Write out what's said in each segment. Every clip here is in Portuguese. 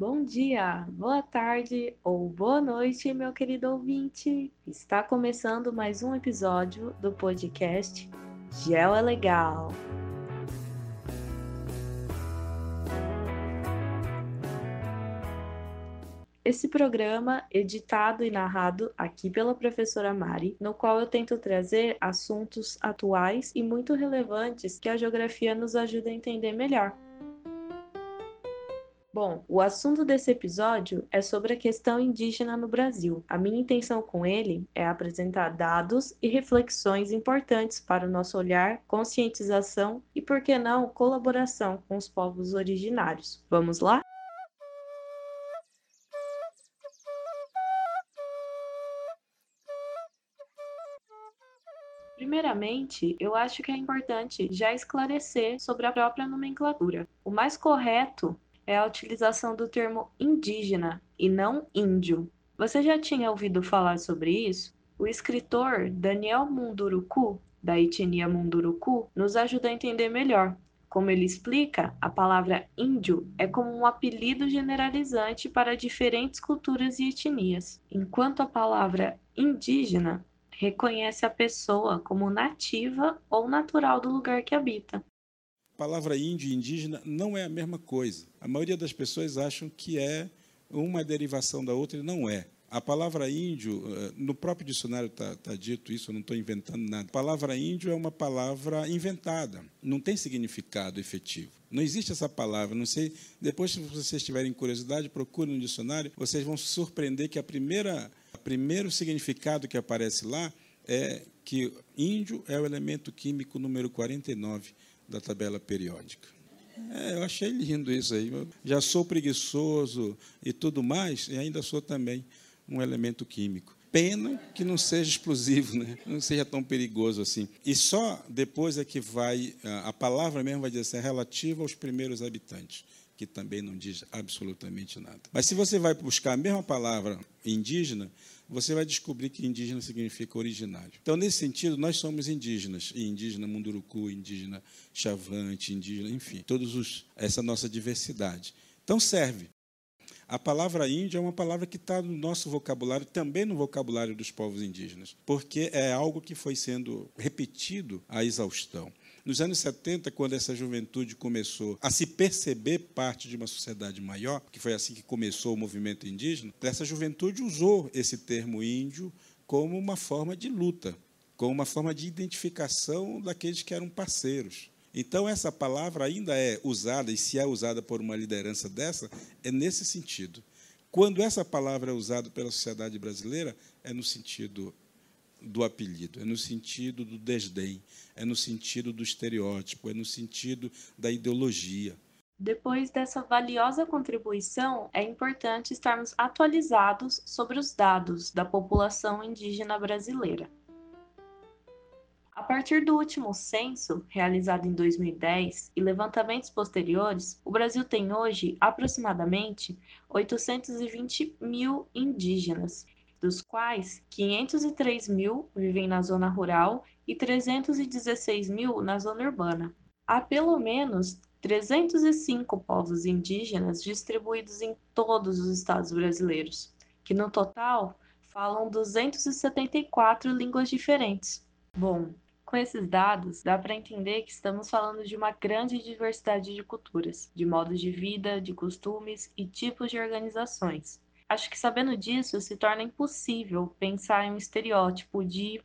Bom dia, boa tarde ou boa noite, meu querido ouvinte. Está começando mais um episódio do podcast Gel é Legal. Esse programa, editado e narrado aqui pela professora Mari, no qual eu tento trazer assuntos atuais e muito relevantes que a geografia nos ajuda a entender melhor. Bom, o assunto desse episódio é sobre a questão indígena no Brasil. A minha intenção com ele é apresentar dados e reflexões importantes para o nosso olhar, conscientização e, por que não, colaboração com os povos originários. Vamos lá? Primeiramente, eu acho que é importante já esclarecer sobre a própria nomenclatura. O mais correto é a utilização do termo indígena e não índio. Você já tinha ouvido falar sobre isso? O escritor Daniel Munduruku, da etnia Munduruku, nos ajuda a entender melhor. Como ele explica, a palavra índio é como um apelido generalizante para diferentes culturas e etnias, enquanto a palavra indígena reconhece a pessoa como nativa ou natural do lugar que habita. Palavra índio e indígena não é a mesma coisa. A maioria das pessoas acham que é uma derivação da outra e não é. A palavra índio, eh, no próprio dicionário está tá dito isso, eu não estou inventando nada. A palavra índio é uma palavra inventada, não tem significado efetivo. Não existe essa palavra, não sei. Depois, se vocês tiverem curiosidade, procurem no dicionário, vocês vão se surpreender que a primeira primeiro significado que aparece lá é que índio é o elemento químico número 49 da tabela periódica. É, eu achei lindo isso aí. Eu já sou preguiçoso e tudo mais, e ainda sou também um elemento químico. Pena que não seja explosivo, né? não seja tão perigoso assim. E só depois é que vai, a palavra mesmo vai dizer assim, é relativa aos primeiros habitantes que também não diz absolutamente nada. Mas se você vai buscar a mesma palavra indígena, você vai descobrir que indígena significa originário. Então, nesse sentido, nós somos indígenas, e indígena munduruku, indígena chavante, indígena, enfim, todos os essa nossa diversidade. Então serve. A palavra índio é uma palavra que está no nosso vocabulário, também no vocabulário dos povos indígenas, porque é algo que foi sendo repetido à exaustão. Nos anos 70, quando essa juventude começou a se perceber parte de uma sociedade maior, que foi assim que começou o movimento indígena, essa juventude usou esse termo índio como uma forma de luta, como uma forma de identificação daqueles que eram parceiros. Então, essa palavra ainda é usada, e se é usada por uma liderança dessa, é nesse sentido. Quando essa palavra é usada pela sociedade brasileira, é no sentido do apelido, é no sentido do desdém, é no sentido do estereótipo, é no sentido da ideologia. Depois dessa valiosa contribuição, é importante estarmos atualizados sobre os dados da população indígena brasileira. A partir do último censo, realizado em 2010, e levantamentos posteriores, o Brasil tem hoje aproximadamente 820 mil indígenas, dos quais 503 mil vivem na zona rural e 316 mil na zona urbana. Há pelo menos 305 povos indígenas distribuídos em todos os estados brasileiros, que no total falam 274 línguas diferentes. Bom, com esses dados, dá para entender que estamos falando de uma grande diversidade de culturas, de modos de vida, de costumes e tipos de organizações. Acho que sabendo disso, se torna impossível pensar em um estereótipo de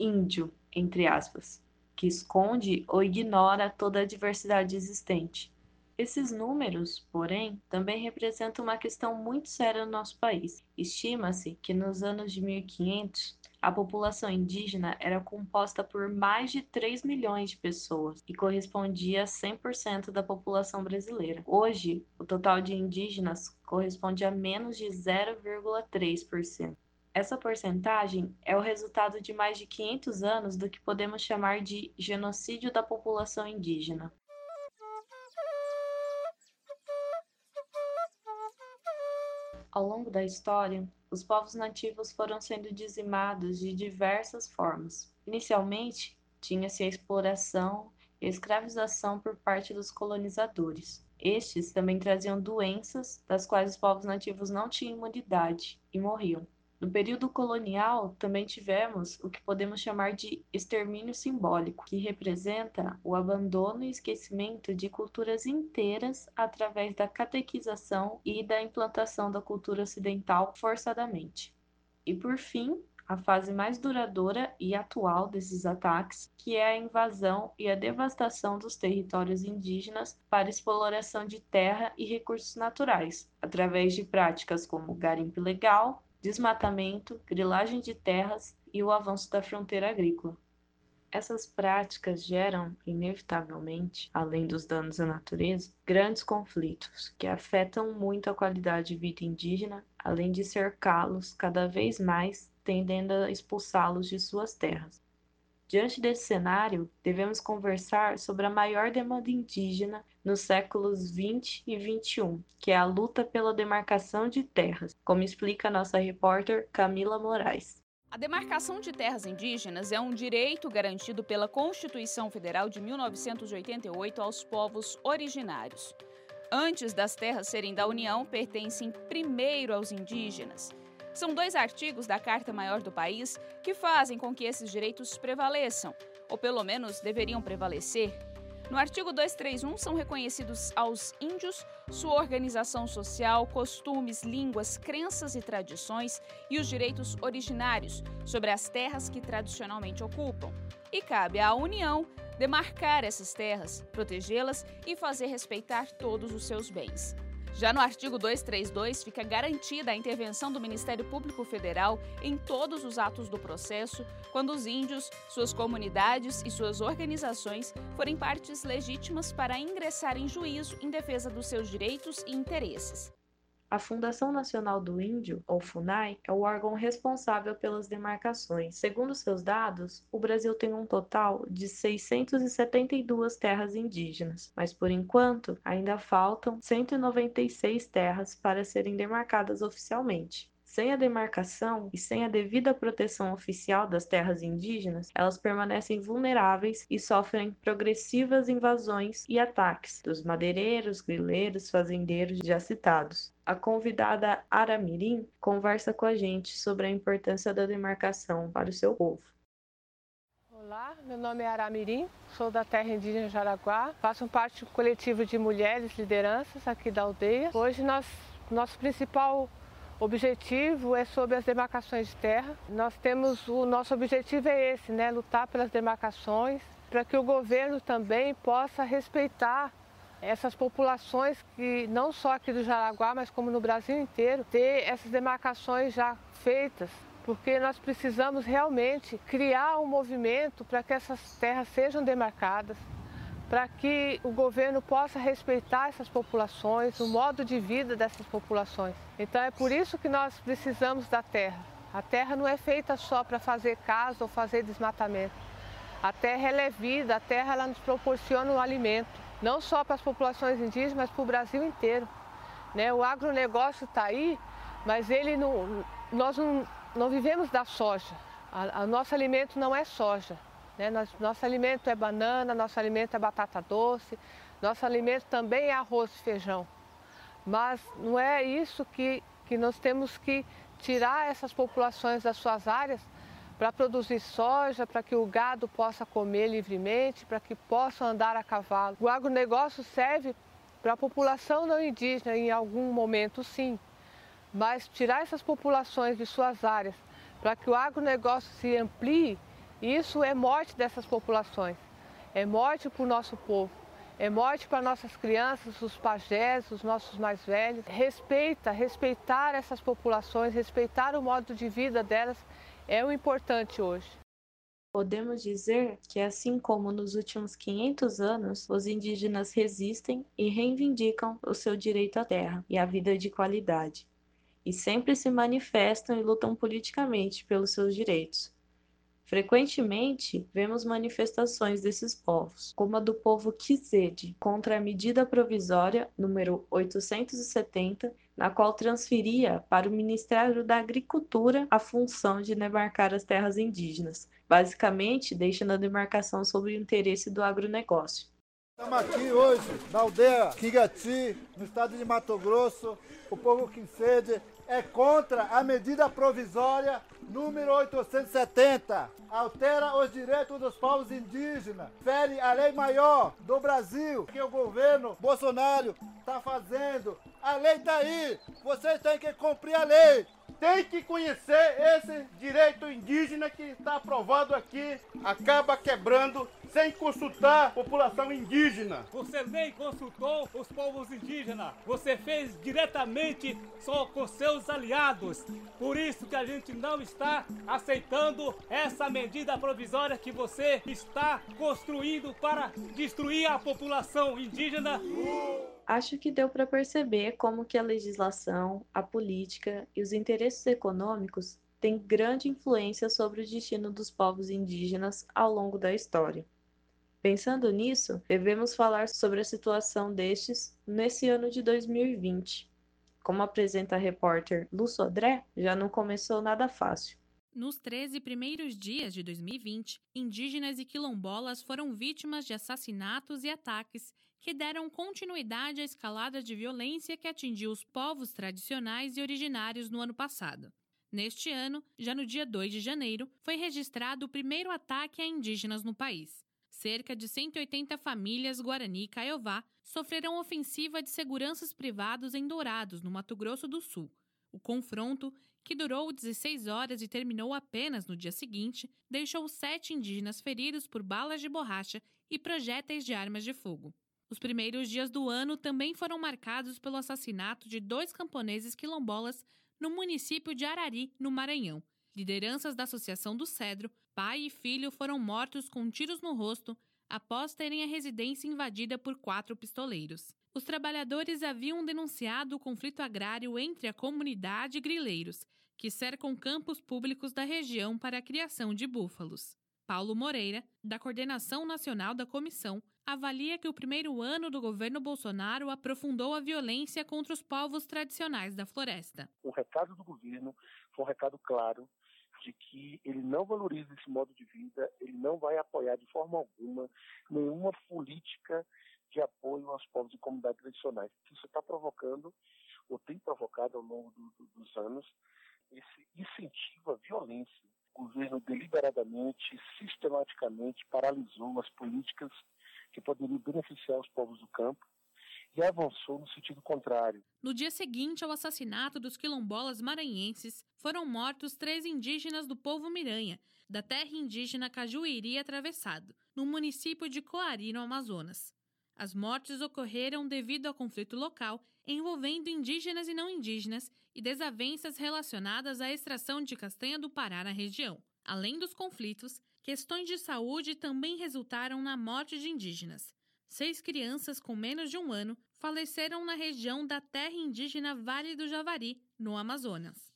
índio, entre aspas, que esconde ou ignora toda a diversidade existente. Esses números, porém, também representam uma questão muito séria no nosso país. Estima-se que nos anos de 1500, a população indígena era composta por mais de 3 milhões de pessoas e correspondia a 100% da população brasileira. Hoje, o total de indígenas corresponde a menos de 0,3%. Essa porcentagem é o resultado de mais de 500 anos do que podemos chamar de genocídio da população indígena. Ao longo da história, os povos nativos foram sendo dizimados de diversas formas. Inicialmente, tinha-se a exploração e a escravização por parte dos colonizadores. Estes também traziam doenças das quais os povos nativos não tinham imunidade e morriam. No período colonial, também tivemos o que podemos chamar de extermínio simbólico, que representa o abandono e esquecimento de culturas inteiras através da catequização e da implantação da cultura ocidental forçadamente. E por fim, a fase mais duradoura e atual desses ataques, que é a invasão e a devastação dos territórios indígenas para exploração de terra e recursos naturais, através de práticas como garimpo ilegal, desmatamento, grilagem de terras e o avanço da fronteira agrícola. Essas práticas geram, inevitavelmente, além dos danos à natureza, grandes conflitos que afetam muito a qualidade de vida indígena, além de cercá-los cada vez mais, tendendo a expulsá-los de suas terras. Diante desse cenário, devemos conversar sobre a maior demanda indígena nos séculos 20 e 21, que é a luta pela demarcação de terras, como explica nossa repórter Camila Moraes. A demarcação de terras indígenas é um direito garantido pela Constituição Federal de 1988 aos povos originários. Antes das terras serem da União, pertencem primeiro aos indígenas. São dois artigos da Carta Maior do país que fazem com que esses direitos prevaleçam, ou pelo menos deveriam prevalecer. No artigo 231 são reconhecidos aos índios sua organização social, costumes, línguas, crenças e tradições e os direitos originários sobre as terras que tradicionalmente ocupam. E cabe à União demarcar essas terras, protegê-las e fazer respeitar todos os seus bens. Já no artigo 232, fica garantida a intervenção do Ministério Público Federal em todos os atos do processo, quando os índios, suas comunidades e suas organizações forem partes legítimas para ingressar em juízo em defesa dos seus direitos e interesses. A Fundação Nacional do Índio, ou FUNAI, é o órgão responsável pelas demarcações. Segundo seus dados, o Brasil tem um total de 672 terras indígenas, mas por enquanto ainda faltam 196 terras para serem demarcadas oficialmente. Sem a demarcação e sem a devida proteção oficial das terras indígenas, elas permanecem vulneráveis e sofrem progressivas invasões e ataques dos madeireiros, grileiros, fazendeiros já citados. A convidada Aramirim conversa com a gente sobre a importância da demarcação para o seu povo. Olá, meu nome é Aramirim, sou da terra indígena Jaraguá, faço parte do coletivo de mulheres lideranças aqui da aldeia. Hoje nós, nosso principal objetivo é sobre as demarcações de terra. Nós temos o nosso objetivo é esse, né, lutar pelas demarcações, para que o governo também possa respeitar essas populações que não só aqui do Jaraguá, mas como no Brasil inteiro, ter essas demarcações já feitas, porque nós precisamos realmente criar um movimento para que essas terras sejam demarcadas, para que o governo possa respeitar essas populações, o modo de vida dessas populações. Então é por isso que nós precisamos da terra. A terra não é feita só para fazer casa ou fazer desmatamento. A terra é vida, a terra ela nos proporciona um alimento, não só para as populações indígenas, mas para o Brasil inteiro. Né? O agronegócio está aí, mas ele não, nós não, não vivemos da soja. O nosso alimento não é soja. Né? Nosso, nosso alimento é banana, nosso alimento é batata doce, nosso alimento também é arroz e feijão. Mas não é isso que, que nós temos que tirar essas populações das suas áreas para produzir soja, para que o gado possa comer livremente, para que possam andar a cavalo. O agronegócio serve para a população não indígena em algum momento, sim, mas tirar essas populações de suas áreas para que o agronegócio se amplie isso é morte dessas populações, é morte para o nosso povo, é morte para nossas crianças, os pajés, os nossos mais velhos. Respeita, respeitar essas populações, respeitar o modo de vida delas é o importante hoje. Podemos dizer que, assim como nos últimos 500 anos, os indígenas resistem e reivindicam o seu direito à terra e à vida de qualidade, e sempre se manifestam e lutam politicamente pelos seus direitos. Frequentemente, vemos manifestações desses povos, como a do povo Kizede, contra a medida provisória número 870, na qual transferia para o Ministério da Agricultura a função de demarcar as terras indígenas, basicamente deixando a demarcação sob o interesse do agronegócio. Estamos aqui hoje na aldeia Kigati, no estado de Mato Grosso. O povo Quincede é contra a medida provisória número 870. Altera os direitos dos povos indígenas. Fere a lei maior do Brasil que o governo Bolsonaro está fazendo. A lei está aí. Vocês têm que cumprir a lei tem que conhecer esse direito indígena que está aprovado aqui, acaba quebrando sem consultar a população indígena. Você nem consultou os povos indígenas, você fez diretamente só com seus aliados. Por isso que a gente não está aceitando essa medida provisória que você está construindo para destruir a população indígena. Acho que deu para perceber como que a legislação, a política e os interesses econômicos têm grande influência sobre o destino dos povos indígenas ao longo da história. Pensando nisso, devemos falar sobre a situação destes nesse ano de 2020. Como apresenta a repórter Lu Sodré, já não começou nada fácil. Nos 13 primeiros dias de 2020, indígenas e quilombolas foram vítimas de assassinatos e ataques que deram continuidade à escalada de violência que atingiu os povos tradicionais e originários no ano passado. Neste ano, já no dia 2 de janeiro, foi registrado o primeiro ataque a indígenas no país. Cerca de 180 famílias Guarani e Caiová sofreram ofensiva de seguranças privados em Dourados, no Mato Grosso do Sul. O confronto, que durou 16 horas e terminou apenas no dia seguinte, deixou sete indígenas feridos por balas de borracha e projéteis de armas de fogo. Os primeiros dias do ano também foram marcados pelo assassinato de dois camponeses quilombolas no município de Arari, no Maranhão. Lideranças da Associação do Cedro, pai e filho foram mortos com tiros no rosto após terem a residência invadida por quatro pistoleiros. Os trabalhadores haviam denunciado o conflito agrário entre a comunidade e grileiros, que cercam campos públicos da região para a criação de búfalos. Paulo Moreira, da Coordenação Nacional da Comissão, avalia que o primeiro ano do governo Bolsonaro aprofundou a violência contra os povos tradicionais da floresta. O recado do governo foi um recado claro de que ele não valoriza esse modo de vida, ele não vai apoiar de forma alguma nenhuma política de apoio aos povos e comunidades tradicionais. Isso está provocando, ou tem provocado ao longo do, do, dos anos, esse incentivo à violência. O governo deliberadamente, sistematicamente paralisou as políticas que poderiam beneficiar os povos do campo e avançou no sentido contrário. No dia seguinte ao assassinato dos quilombolas maranhenses, foram mortos três indígenas do povo Miranha, da terra indígena Cajuíri Atravessado, no município de Coari, no Amazonas. As mortes ocorreram devido ao conflito local envolvendo indígenas e não indígenas e desavenças relacionadas à extração de castanha do Pará na região. Além dos conflitos, questões de saúde também resultaram na morte de indígenas. Seis crianças com menos de um ano faleceram na região da terra indígena Vale do Javari, no Amazonas.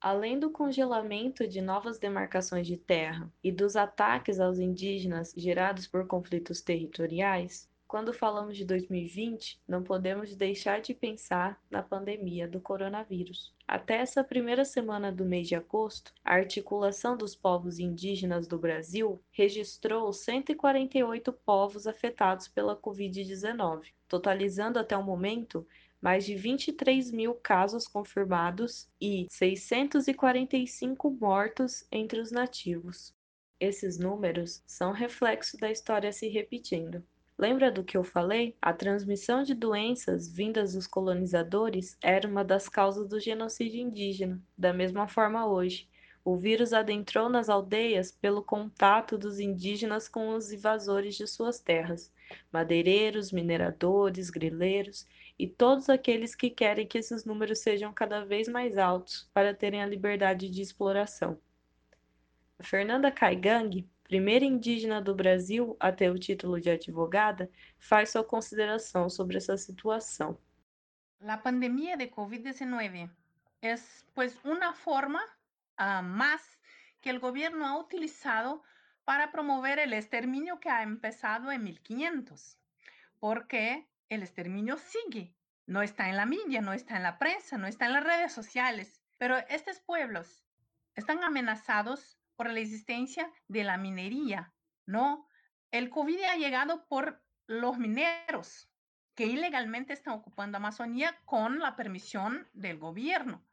Além do congelamento de novas demarcações de terra e dos ataques aos indígenas gerados por conflitos territoriais, quando falamos de 2020, não podemos deixar de pensar na pandemia do coronavírus. Até essa primeira semana do mês de agosto, a Articulação dos Povos Indígenas do Brasil registrou 148 povos afetados pela Covid-19, totalizando até o momento mais de 23 mil casos confirmados e 645 mortos entre os nativos. Esses números são reflexo da história se repetindo. Lembra do que eu falei? A transmissão de doenças vindas dos colonizadores era uma das causas do genocídio indígena. Da mesma forma hoje, o vírus adentrou nas aldeias pelo contato dos indígenas com os invasores de suas terras, madeireiros, mineradores, grileiros e todos aqueles que querem que esses números sejam cada vez mais altos para terem a liberdade de exploração. A Fernanda Caigang primeira indígena do Brasil a ter o título de advogada, faz sua consideração sobre essa situação. A pandemia de COVID-19 é, pues, uma forma uh, más que o governo ha utilizado para promover o exterminio que ha empezado em 1500, porque o exterminio sigue, no está en la media, no está en la prensa, no está en las redes sociales, pero estos pueblos están amenazados por la existencia de la minería, ¿no? El COVID ha llegado por los mineros que ilegalmente están ocupando Amazonía con la permisión del gobierno.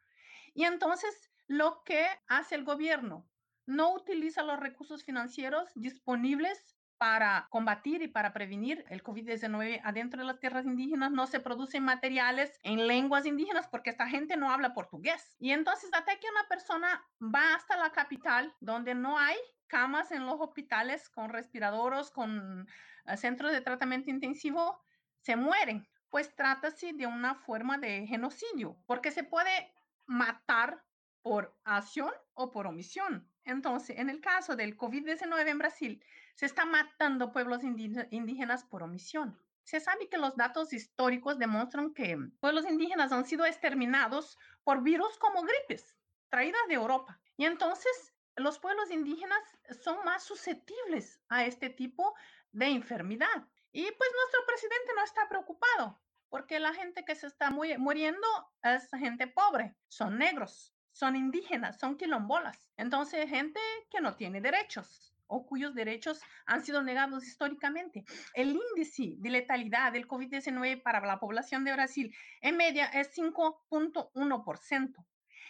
Y entonces, lo que hace el gobierno, no utiliza los recursos financieros disponibles para combatir y para prevenir el COVID-19 adentro de las tierras indígenas, no se producen materiales en lenguas indígenas porque esta gente no habla portugués. Y entonces, hasta que una persona va hasta la capital, donde no hay camas en los hospitales con respiradores, con eh, centros de tratamiento intensivo, se mueren. Pues trátase de una forma de genocidio, porque se puede matar por acción o por omisión. Entonces, en el caso del COVID-19 en Brasil, se está matando pueblos indígenas por omisión. Se sabe que los datos históricos demuestran que pueblos indígenas han sido exterminados por virus como gripes traídas de Europa. Y entonces los pueblos indígenas son más susceptibles a este tipo de enfermedad. Y pues nuestro presidente no está preocupado porque la gente que se está muriendo es gente pobre, son negros, son indígenas, son quilombolas. Entonces, gente que no tiene derechos o cuyos derechos han sido negados históricamente. El índice de letalidad del COVID-19 para la población de Brasil en media es 5.1%.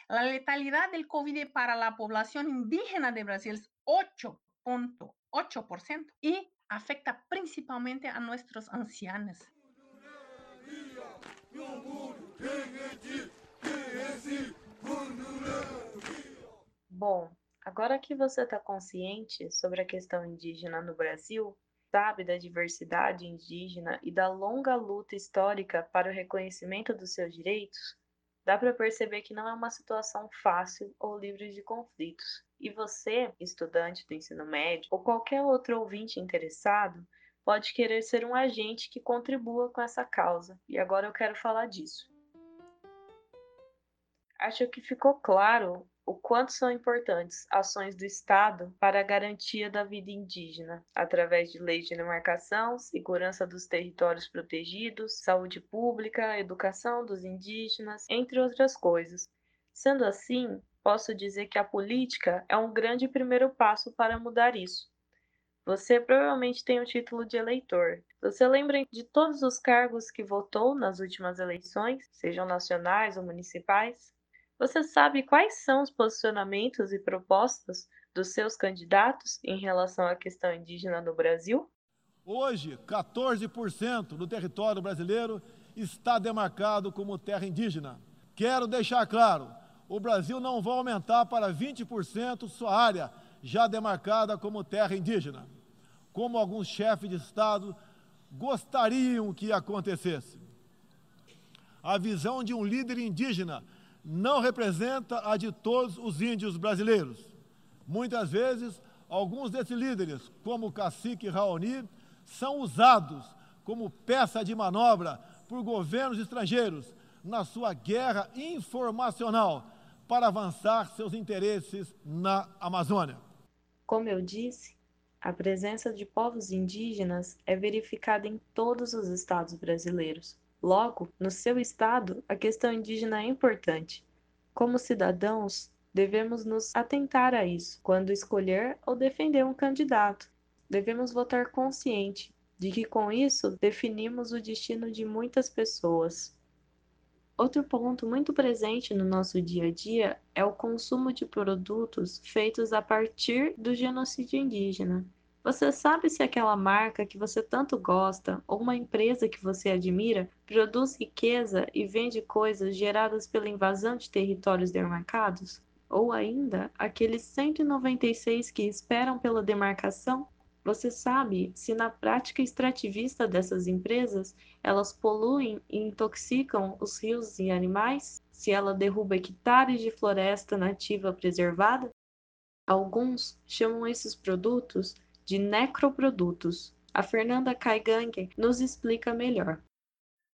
La letalidad del COVID para la población indígena de Brasil es 8.8% y afecta principalmente a nuestros ancianos. Bom, agora que você está consciente sobre a questão indígena no Brasil, sabe da diversidade indígena e da longa luta histórica para o reconhecimento dos seus direitos, dá para perceber que não é uma situação fácil ou livre de conflitos. E você, estudante do ensino médio, ou qualquer outro ouvinte interessado, pode querer ser um agente que contribua com essa causa, e agora eu quero falar disso. Acho que ficou claro o quanto são importantes ações do Estado para a garantia da vida indígena, através de leis de demarcação, segurança dos territórios protegidos, saúde pública, educação dos indígenas, entre outras coisas. Sendo assim, posso dizer que a política é um grande primeiro passo para mudar isso. Você provavelmente tem o título de eleitor. Você lembra de todos os cargos que votou nas últimas eleições, sejam nacionais ou municipais? Você sabe quais são os posicionamentos e propostas dos seus candidatos em relação à questão indígena no Brasil? Hoje, 14% do território brasileiro está demarcado como terra indígena. Quero deixar claro: o Brasil não vai aumentar para 20% sua área já demarcada como terra indígena, como alguns chefes de Estado gostariam que acontecesse. A visão de um líder indígena não representa a de todos os índios brasileiros. Muitas vezes, alguns desses líderes, como o cacique Raoni, são usados como peça de manobra por governos estrangeiros na sua guerra informacional para avançar seus interesses na Amazônia. Como eu disse, a presença de povos indígenas é verificada em todos os estados brasileiros. Logo, no seu estado, a questão indígena é importante. Como cidadãos, devemos nos atentar a isso quando escolher ou defender um candidato. Devemos votar consciente de que com isso definimos o destino de muitas pessoas. Outro ponto muito presente no nosso dia a dia é o consumo de produtos feitos a partir do genocídio indígena. Você sabe se aquela marca que você tanto gosta ou uma empresa que você admira produz riqueza e vende coisas geradas pela invasão de territórios demarcados? Ou ainda, aqueles 196 que esperam pela demarcação você sabe se na prática extrativista dessas empresas elas poluem e intoxicam os rios e animais? Se ela derruba hectares de floresta nativa preservada? Alguns chamam esses produtos de necroprodutos. A Fernanda Caigang nos explica melhor.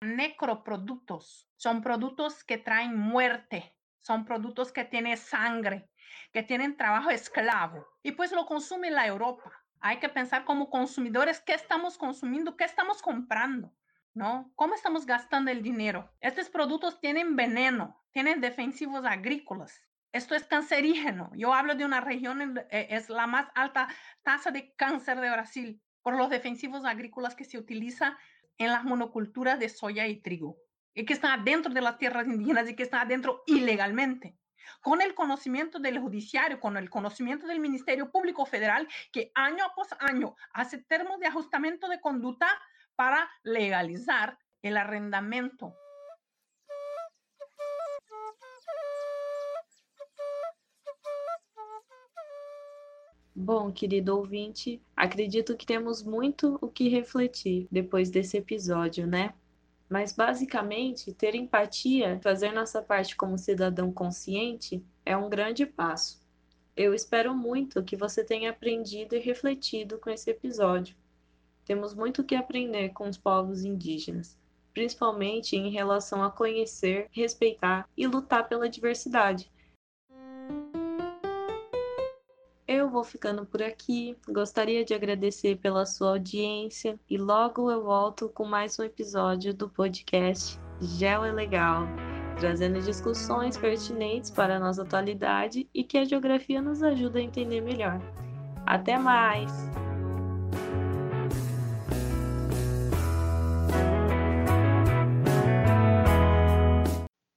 Necroprodutos são produtos que traem muerte, são produtos que têm sangre, que têm trabalho escravo. E pues lo consume a Europa. Hay que pensar como consumidores qué estamos consumiendo, qué estamos comprando, ¿no? ¿Cómo estamos gastando el dinero? Estos productos tienen veneno, tienen defensivos agrícolas. Esto es cancerígeno. Yo hablo de una región, eh, es la más alta tasa de cáncer de Brasil por los defensivos agrícolas que se utilizan en las monoculturas de soya y trigo, y que están adentro de las tierras indígenas y que están adentro ilegalmente. Con el conocimiento del judiciario, con el conocimiento del Ministerio Público Federal, que año a año hace termos de ajustamiento de conducta para legalizar el arrendamiento Bom, querido ouvinte, acredito que temos muito o que refletir depois desse episódio, né? Mas basicamente, ter empatia, fazer nossa parte como cidadão consciente, é um grande passo. Eu espero muito que você tenha aprendido e refletido com esse episódio. Temos muito o que aprender com os povos indígenas, principalmente em relação a conhecer, respeitar e lutar pela diversidade Eu vou ficando por aqui. Gostaria de agradecer pela sua audiência e logo eu volto com mais um episódio do podcast Gel é Legal, trazendo discussões pertinentes para a nossa atualidade e que a geografia nos ajuda a entender melhor. Até mais!